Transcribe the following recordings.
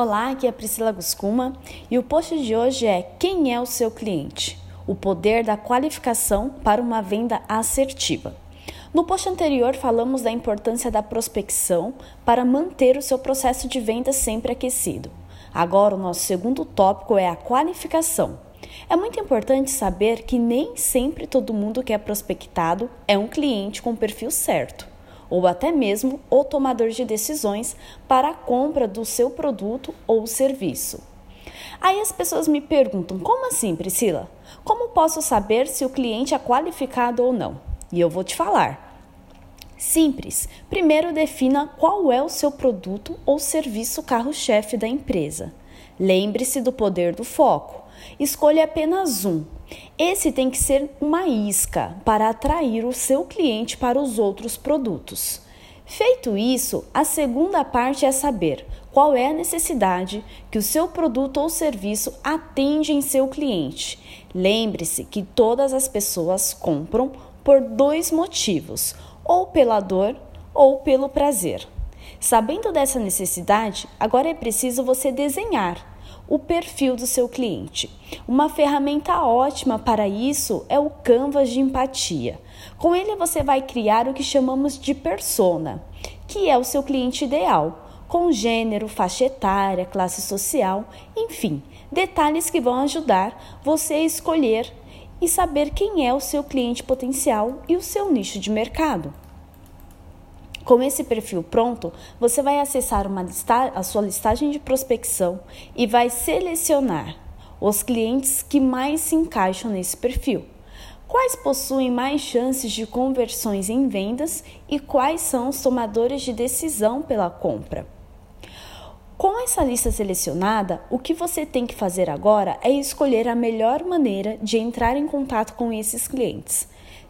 Olá, aqui é Priscila Guscuma e o post de hoje é Quem é o seu cliente? O poder da qualificação para uma venda assertiva. No post anterior, falamos da importância da prospecção para manter o seu processo de venda sempre aquecido. Agora, o nosso segundo tópico é a qualificação. É muito importante saber que nem sempre todo mundo que é prospectado é um cliente com o perfil certo ou até mesmo o tomador de decisões para a compra do seu produto ou serviço. Aí as pessoas me perguntam: como assim, Priscila? Como posso saber se o cliente é qualificado ou não? E eu vou te falar. Simples. Primeiro defina qual é o seu produto ou serviço carro-chefe da empresa. Lembre-se do poder do foco. Escolha apenas um. Esse tem que ser uma isca para atrair o seu cliente para os outros produtos. Feito isso, a segunda parte é saber qual é a necessidade que o seu produto ou serviço atende em seu cliente. Lembre-se que todas as pessoas compram por dois motivos: ou pela dor ou pelo prazer. Sabendo dessa necessidade, agora é preciso você desenhar o perfil do seu cliente. Uma ferramenta ótima para isso é o Canvas de empatia. Com ele você vai criar o que chamamos de persona, que é o seu cliente ideal, com gênero, faixa etária, classe social, enfim, detalhes que vão ajudar você a escolher e saber quem é o seu cliente potencial e o seu nicho de mercado. Com esse perfil pronto, você vai acessar uma lista a sua listagem de prospecção e vai selecionar os clientes que mais se encaixam nesse perfil. Quais possuem mais chances de conversões em vendas e quais são os tomadores de decisão pela compra? Com essa lista selecionada, o que você tem que fazer agora é escolher a melhor maneira de entrar em contato com esses clientes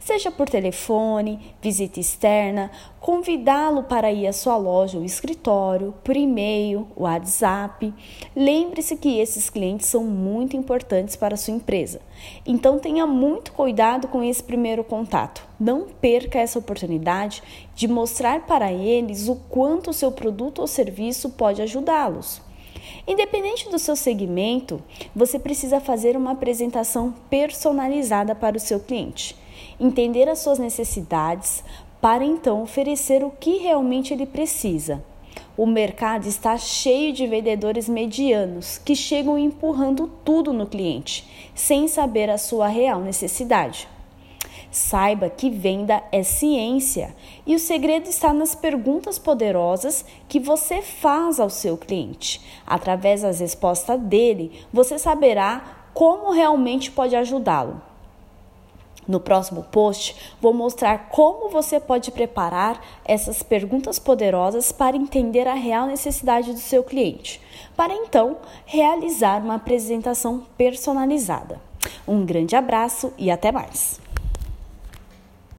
seja por telefone, visita externa, convidá-lo para ir à sua loja ou escritório, por e-mail, WhatsApp. Lembre-se que esses clientes são muito importantes para a sua empresa. Então tenha muito cuidado com esse primeiro contato. Não perca essa oportunidade de mostrar para eles o quanto o seu produto ou serviço pode ajudá-los. Independente do seu segmento, você precisa fazer uma apresentação personalizada para o seu cliente entender as suas necessidades para então oferecer o que realmente ele precisa. O mercado está cheio de vendedores medianos que chegam empurrando tudo no cliente, sem saber a sua real necessidade. Saiba que venda é ciência e o segredo está nas perguntas poderosas que você faz ao seu cliente. Através das respostas dele, você saberá como realmente pode ajudá-lo. No próximo post, vou mostrar como você pode preparar essas perguntas poderosas para entender a real necessidade do seu cliente, para então realizar uma apresentação personalizada. Um grande abraço e até mais!